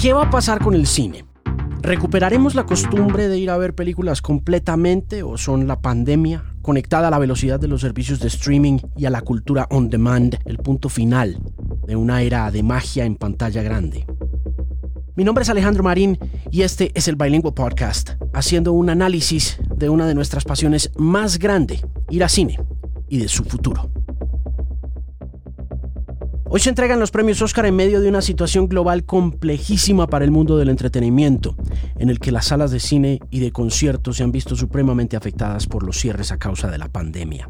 ¿Qué va a pasar con el cine? ¿Recuperaremos la costumbre de ir a ver películas completamente o son la pandemia conectada a la velocidad de los servicios de streaming y a la cultura on demand el punto final de una era de magia en pantalla grande? Mi nombre es Alejandro Marín y este es el Bilingual Podcast, haciendo un análisis de una de nuestras pasiones más grande, ir a cine, y de su futuro. Hoy se entregan los premios Oscar en medio de una situación global complejísima para el mundo del entretenimiento, en el que las salas de cine y de conciertos se han visto supremamente afectadas por los cierres a causa de la pandemia.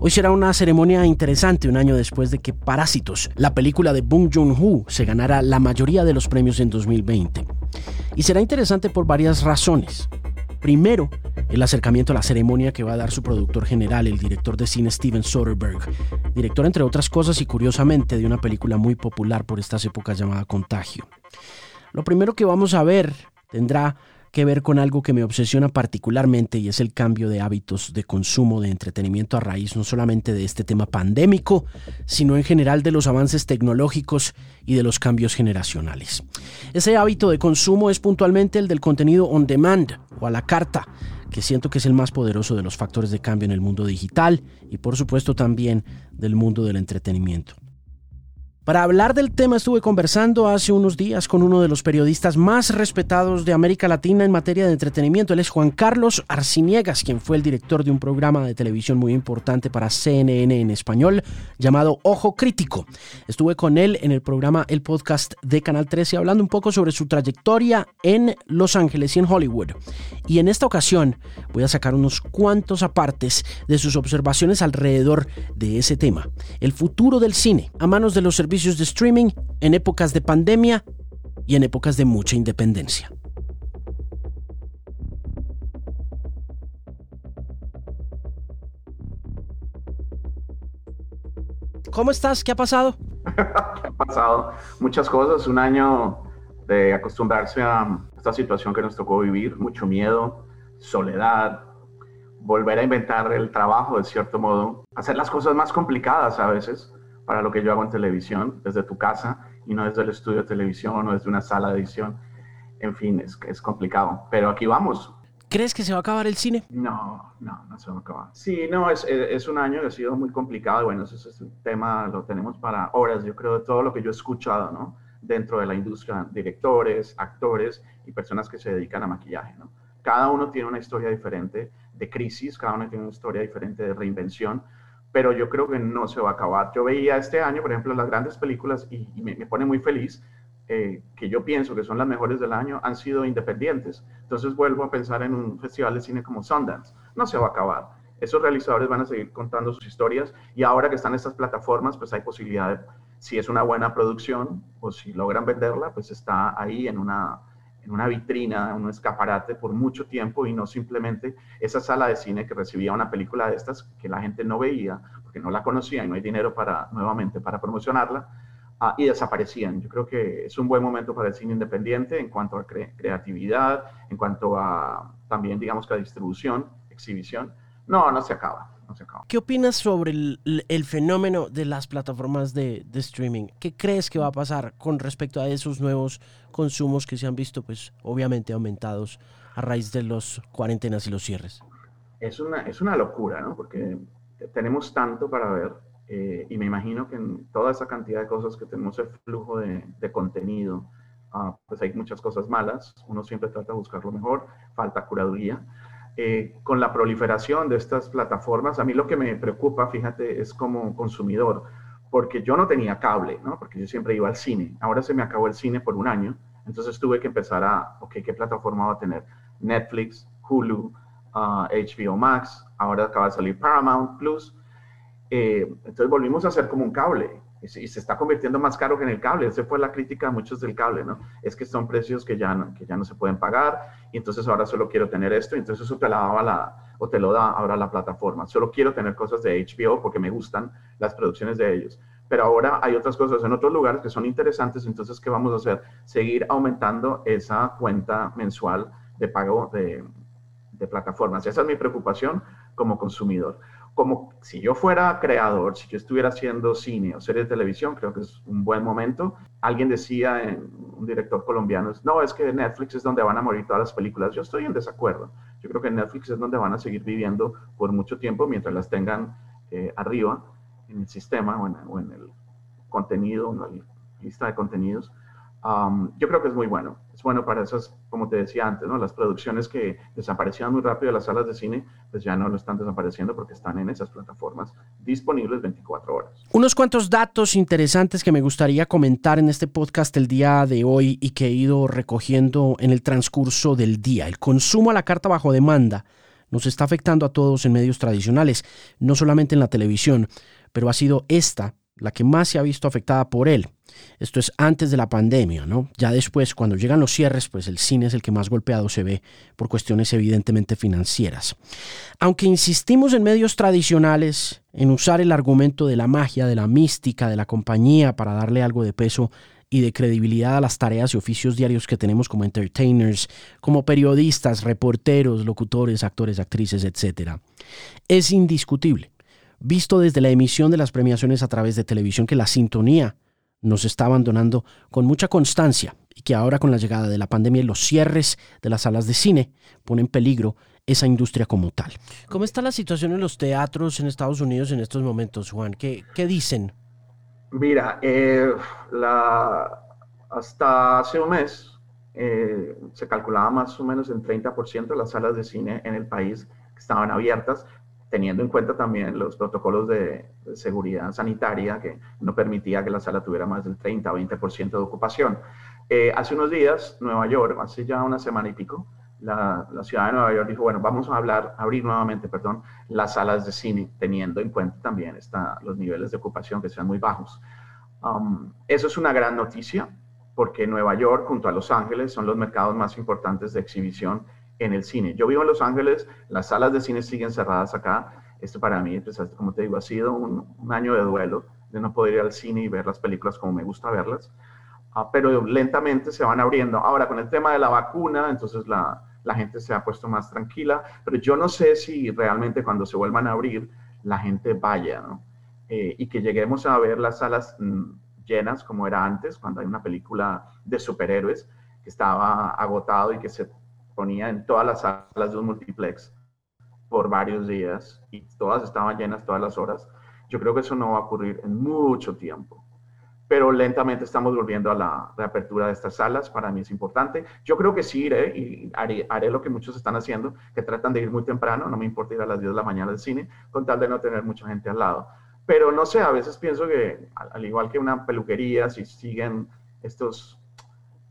Hoy será una ceremonia interesante un año después de que Parásitos, la película de Bong Joon-ho, se ganara la mayoría de los premios en 2020. Y será interesante por varias razones. Primero, el acercamiento a la ceremonia que va a dar su productor general, el director de cine Steven Soderbergh, director entre otras cosas y curiosamente de una película muy popular por estas épocas llamada Contagio. Lo primero que vamos a ver tendrá que ver con algo que me obsesiona particularmente y es el cambio de hábitos de consumo de entretenimiento a raíz no solamente de este tema pandémico, sino en general de los avances tecnológicos y de los cambios generacionales. Ese hábito de consumo es puntualmente el del contenido on demand o a la carta, que siento que es el más poderoso de los factores de cambio en el mundo digital y por supuesto también del mundo del entretenimiento. Para hablar del tema estuve conversando hace unos días con uno de los periodistas más respetados de América Latina en materia de entretenimiento. Él es Juan Carlos Arciniegas, quien fue el director de un programa de televisión muy importante para CNN en español llamado Ojo Crítico. Estuve con él en el programa El Podcast de Canal 13 hablando un poco sobre su trayectoria en Los Ángeles y en Hollywood. Y en esta ocasión voy a sacar unos cuantos apartes de sus observaciones alrededor de ese tema. El futuro del cine a manos de los servicios de streaming en épocas de pandemia y en épocas de mucha independencia. ¿Cómo estás? ¿Qué ha pasado? ¿Qué ha pasado? Muchas cosas. Un año de acostumbrarse a esta situación que nos tocó vivir, mucho miedo, soledad, volver a inventar el trabajo de cierto modo, hacer las cosas más complicadas a veces, para lo que yo hago en televisión, desde tu casa y no desde el estudio de televisión o desde una sala de edición. En fin, es, es complicado, pero aquí vamos. ¿Crees que se va a acabar el cine? No, no, no se va a acabar. Sí, no, es, es un año que ha sido muy complicado. Bueno, ese es un tema, lo tenemos para horas, yo creo, de todo lo que yo he escuchado, ¿no? Dentro de la industria, directores, actores y personas que se dedican a maquillaje, ¿no? Cada uno tiene una historia diferente de crisis, cada uno tiene una historia diferente de reinvención, pero yo creo que no se va a acabar. Yo veía este año, por ejemplo, las grandes películas y, me, pone muy feliz eh, que yo pienso que son las mejores del año, han sido independientes. Entonces vuelvo a pensar en un festival de cine como Sundance. No se va a acabar. Esos realizadores van a seguir contando sus historias y ahora que están estas plataformas, pues hay posibilidad de, si es una buena producción o si logran venderla, pues está ahí en una, en una vitrina, en un escaparate por mucho tiempo y no simplemente esa sala de cine que recibía una película de estas que la gente no veía porque no la conocía y no hay dinero para nuevamente para promocionarla ah, y desaparecían. Yo creo que es un buen momento para el cine independiente en cuanto a creatividad, en cuanto a también digamos que a distribución, exhibición. No, no se acaba. ¿Qué opinas sobre el, fenómeno de las plataformas de, streaming? ¿Qué crees que va a pasar con respecto a esos nuevos consumos que se han visto, pues obviamente aumentados a raíz de los cuarentenas y los cierres? Es una, es una locura, ¿no? Porque tenemos tanto para ver eh, y me imagino que en toda esa cantidad de cosas que tenemos el flujo de, contenido, ah, pues hay muchas cosas malas. Uno siempre trata de buscar lo mejor, falta curaduría. Eh, con la proliferación de estas plataformas, a mí lo que me preocupa, fíjate, es como consumidor, porque yo no tenía cable, ¿no? Porque yo siempre iba al cine. Ahora se me acabó el cine por un año, entonces tuve que empezar a, ok, ¿qué plataforma va a tener? Netflix, Hulu, HBO ah, Max, ahora acaba de salir Paramount Plus. Eh, entonces volvimos a hacer como un cable y se, está convirtiendo más caro que en el cable. Esa fue la crítica a muchos del cable, ¿no? Es que son precios que ya no, que ya no se pueden pagar y entonces ahora solo quiero tener esto y entonces eso te, la daba la, o te lo da ahora la plataforma. Solo quiero tener cosas de HBO porque me gustan las producciones de ellos. Pero ahora hay otras cosas en otros lugares que son interesantes, entonces ¿qué vamos a hacer? Seguir aumentando esa cuenta mensual de pago de, de plataformas. Esa es mi preocupación como consumidor. Como si yo fuera creador, si yo estuviera haciendo cine o serie de televisión, creo que es un buen momento. Alguien decía, un director colombiano, no, es que Netflix es donde van a morir todas las películas. Yo estoy en desacuerdo. Yo creo que Netflix es donde van a seguir viviendo por mucho tiempo mientras las tengan eh, arriba en el sistema o en, el contenido, en la lista de contenidos. Yo creo que es muy bueno. Es bueno para esas, como te decía antes, ¿no? las producciones que desaparecían muy rápido de las salas de cine, pues ya no lo están desapareciendo porque están en esas plataformas disponibles 24 horas. Unos cuantos datos interesantes que me gustaría comentar en este podcast el día de hoy y que he ido recogiendo en el transcurso del día. El consumo a la carta bajo demanda nos está afectando a todos en medios tradicionales, no solamente en la televisión, pero ha sido esta la que más se ha visto afectada por él. Esto es antes de la pandemia, ¿no? Ya después, cuando llegan los cierres, pues el cine es el que más golpeado se ve por cuestiones evidentemente financieras. Aunque insistimos en medios tradicionales en usar el argumento de la magia, de la mística, de la compañía para darle algo de peso y de credibilidad a las tareas y oficios diarios que tenemos como entertainers, como periodistas, reporteros, locutores, actores, actrices, etc. Es indiscutible visto desde la emisión de las premiaciones a través de televisión que la sintonía nos está abandonando con mucha constancia y que ahora con la llegada de la pandemia y los cierres de las salas de cine pone en peligro esa industria como tal. ¿Cómo está la situación en los teatros en Estados Unidos en estos momentos, Juan? ¿Qué, qué dicen? Mira, eh, la, hasta hace un mes eh, se calculaba más o menos el 30% de las salas de cine en el país que estaban abiertas, teniendo en cuenta también los protocolos de, seguridad sanitaria que no permitía que la sala tuviera más del 30 o 20% de ocupación. Eh, hace unos días, Nueva York, hace ya una semana y pico, la, ciudad de Nueva York dijo, bueno, vamos a hablar, abrir nuevamente, perdón, las salas de cine, teniendo en cuenta también está, los niveles de ocupación que sean muy bajos. Um, eso es una gran noticia, porque Nueva York junto a Los Ángeles son los mercados más importantes de exhibición en el cine. Yo vivo en Los Ángeles, las salas de cine siguen cerradas acá. Esto para mí, pues, como te digo, ha sido un, año de duelo, de no poder ir al cine y ver las películas como me gusta verlas. Ah, pero lentamente se van abriendo. Ahora, con el tema de la vacuna, entonces la, la gente se ha puesto más tranquila, pero yo no sé si realmente cuando se vuelvan a abrir, la gente vaya, ¿no? Eh, y que lleguemos a ver las salas mm, llenas como era antes, cuando hay una película de superhéroes que estaba agotado y que se ponía en todas las salas de un multiplex por varios días y todas estaban llenas todas las horas. Yo creo que eso no va a ocurrir en mucho tiempo. Pero lentamente estamos volviendo a la reapertura de estas salas. Para mí es importante. Yo creo que sí iré y haré, lo que muchos están haciendo, que tratan de ir muy temprano. No me importa ir a las 10 de la mañana al cine, con tal de no tener mucha gente al lado. Pero no sé, a veces pienso que, al igual que una peluquería, si siguen estos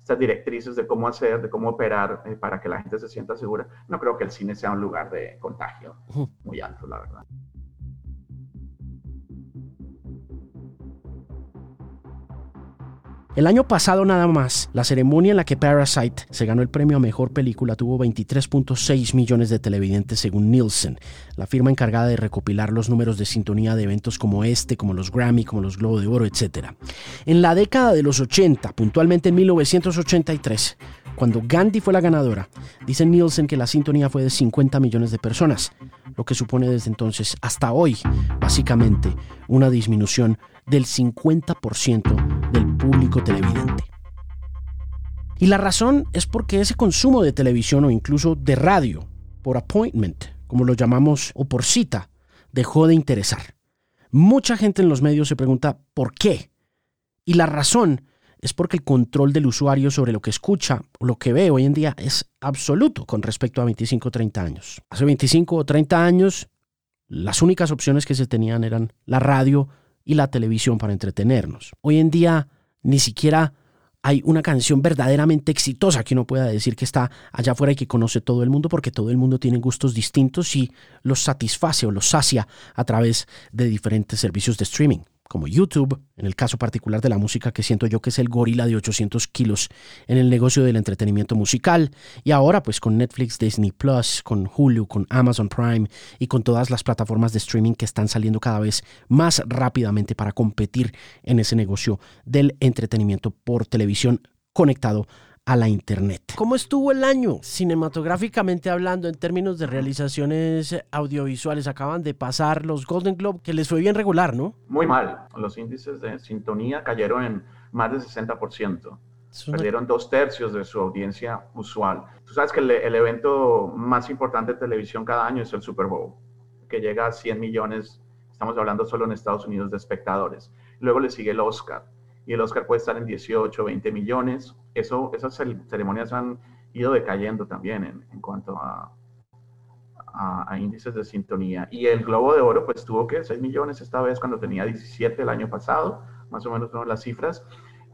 estas directrices de cómo hacer, de cómo operar eh, para que la gente se sienta segura, no creo que el cine sea un lugar de contagio muy alto, la verdad. El año pasado nada más, la ceremonia en la que Parasite se ganó el premio a mejor película tuvo 23.6 millones de televidentes según Nielsen, la firma encargada de recopilar los números de sintonía de eventos como este, como los Grammy, como los Globo de Oro, etc. En la década de los 80, puntualmente en 1983, cuando Gandhi fue la ganadora, dice Nielsen que la sintonía fue de 50 millones de personas, lo que supone desde entonces hasta hoy, básicamente, una disminución del 50% del público televidente. Y la razón es porque ese consumo de televisión o incluso de radio, por appointment, como lo llamamos, o por cita, dejó de interesar. Mucha gente en los medios se pregunta ¿por qué? Y la razón es porque el control del usuario sobre lo que escucha o lo que ve hoy en día es absoluto con respecto a 25 o 30 años. Hace 25 o 30 años, las únicas opciones que se tenían eran la radio y la televisión para entretenernos. Hoy en día ni siquiera hay una canción verdaderamente exitosa que uno pueda decir que está allá afuera y que conoce todo el mundo porque todo el mundo tiene gustos distintos y los satisface o los sacia a través de diferentes servicios de streaming como YouTube, en el caso particular de la música que siento yo que es el gorila de 800 kilos en el negocio del entretenimiento musical, y ahora pues con Netflix, Disney Plus, con Hulu, con Amazon Prime y con todas las plataformas de streaming que están saliendo cada vez más rápidamente para competir en ese negocio del entretenimiento por televisión conectado a la Internet. ¿Cómo estuvo el año cinematográficamente hablando en términos de realizaciones audiovisuales? Acaban de pasar los Golden Globe, que les fue bien regular, ¿no? Muy mal. Los índices de sintonía cayeron en más del 60%. Perdieron dos tercios de su audiencia usual. Tú sabes que el, el, evento más importante de televisión cada año es el Super Bowl, que llega a 100 millones, estamos hablando solo en Estados Unidos, de espectadores. Luego le sigue el Oscar, y el Oscar puede estar en 18, 20 millones. Eso, esas ceremonias han ido decayendo también en, cuanto a, índices de sintonía. Y el Globo de Oro, pues tuvo que 6 millones esta vez cuando tenía 17 el año pasado, más o menos son las cifras.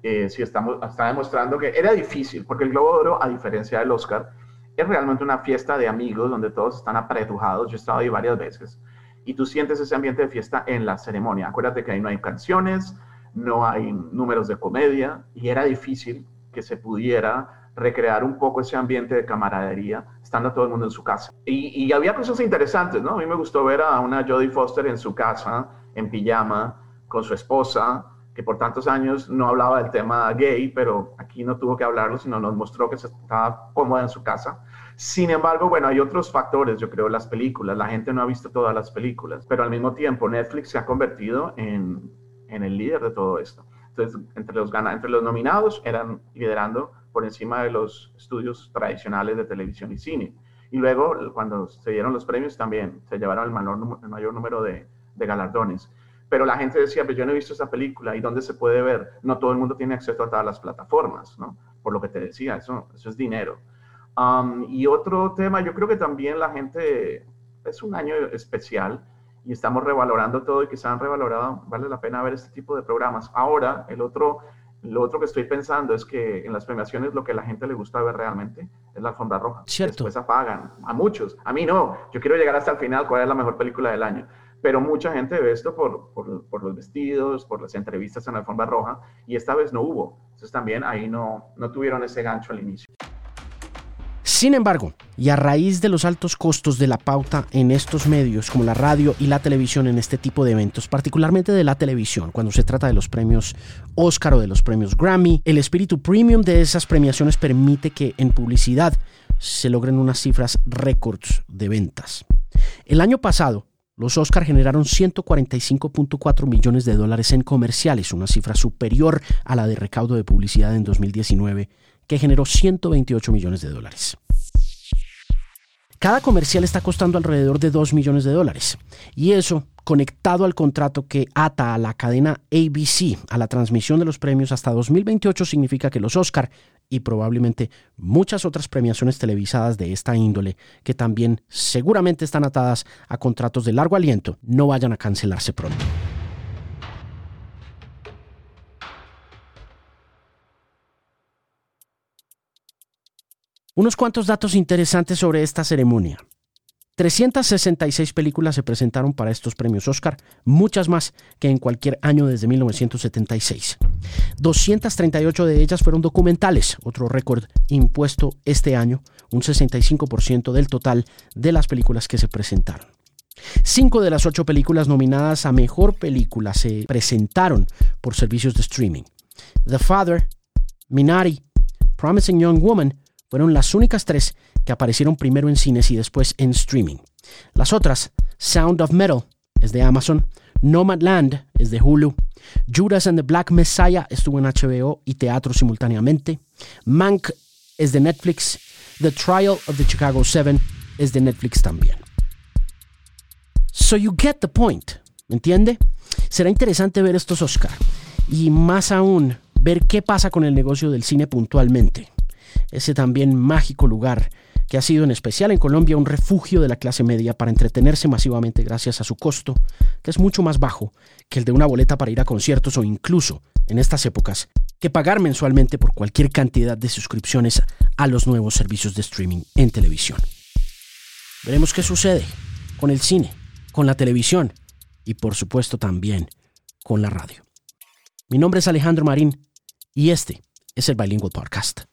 Eh, sí, estamos, está demostrando que era difícil, porque el Globo de Oro, a diferencia del Oscar, es realmente una fiesta de amigos donde todos están apretujados. Yo he estado ahí varias veces. Y tú sientes ese ambiente de fiesta en la ceremonia. Acuérdate que ahí no hay canciones, no hay números de comedia y era difícil que se pudiera recrear un poco ese ambiente de camaradería estando todo el mundo en su casa. Y, había cosas interesantes, ¿no? A mí me gustó ver a una Jodie Foster en su casa, en pijama, con su esposa, que por tantos años no hablaba del tema gay, pero aquí no tuvo que hablarlo, sino nos mostró que se estaba cómoda en su casa. Sin embargo, bueno, hay otros factores, yo creo, las películas. La gente no ha visto todas las películas, pero al mismo tiempo Netflix se ha convertido en en el líder de todo esto. Entonces, entre los, entre los nominados eran liderando por encima de los estudios tradicionales de televisión y cine. Y luego, cuando se dieron los premios, también se llevaron el mayor, número de, galardones. Pero la gente decía, pues yo no he visto esa película, ¿y dónde se puede ver? No todo el mundo tiene acceso a todas las plataformas, ¿no? Por lo que te decía, eso, eso es dinero. Um, y otro tema, yo creo que también la gente, es un año especial, y estamos revalorando todo y que se han revalorado, vale la pena ver este tipo de programas. Ahora, el otro, lo otro que estoy pensando es que en las premiaciones lo que a la gente le gusta ver realmente es la alfombra roja. Cierto. Después apagan, a muchos, a mí no, yo quiero llegar hasta el final, cuál es la mejor película del año. Pero mucha gente ve esto por, por, por los vestidos, por las entrevistas en la alfombra roja, y esta vez no hubo. Entonces también ahí no, no tuvieron ese gancho al inicio. Sin embargo, y a raíz de los altos costos de la pauta en estos medios como la radio y la televisión en este tipo de eventos, particularmente de la televisión, cuando se trata de los premios Oscar o de los premios Grammy, el espíritu premium de esas premiaciones permite que en publicidad se logren unas cifras récords de ventas. El año pasado, los Oscar generaron 145.4 millones de dólares en comerciales, una cifra superior a la de recaudo de publicidad en 2019, que generó 128 millones de dólares. Cada comercial está costando alrededor de 2 millones de dólares. Y eso, conectado al contrato que ata a la cadena ABC a la transmisión de los premios hasta 2028, significa que los Oscar y probablemente muchas otras premiaciones televisadas de esta índole, que también seguramente están atadas a contratos de largo aliento, no vayan a cancelarse pronto. Unos cuantos datos interesantes sobre esta ceremonia. 366 películas se presentaron para estos premios Oscar, muchas más que en cualquier año desde 1976. 238 de ellas fueron documentales, otro récord impuesto este año, un 65% del total de las películas que se presentaron. Cinco de las ocho películas nominadas a Mejor Película se presentaron por servicios de streaming. The Father, Minari, Promising Young Woman fueron las únicas tres que aparecieron primero en cines y después en streaming. Las otras, Sound of Metal, es de Amazon, Nomadland es de Hulu, Judas and the Black Messiah estuvo en HBO y teatro simultáneamente, Mank es de Netflix, The Trial of the Chicago Seven es de Netflix también. So you get the point, ¿me entiende? Será interesante ver estos Oscar y más aún ver qué pasa con el negocio del cine puntualmente ese también mágico lugar que ha sido en especial en Colombia un refugio de la clase media para entretenerse masivamente gracias a su costo, que es mucho más bajo que el de una boleta para ir a conciertos o incluso, en estas épocas, que pagar mensualmente por cualquier cantidad de suscripciones a los nuevos servicios de streaming en televisión. Veremos qué sucede con el cine, con la televisión y por supuesto también con la radio. Mi nombre es Alejandro Marín y este es el Bilingual Podcast.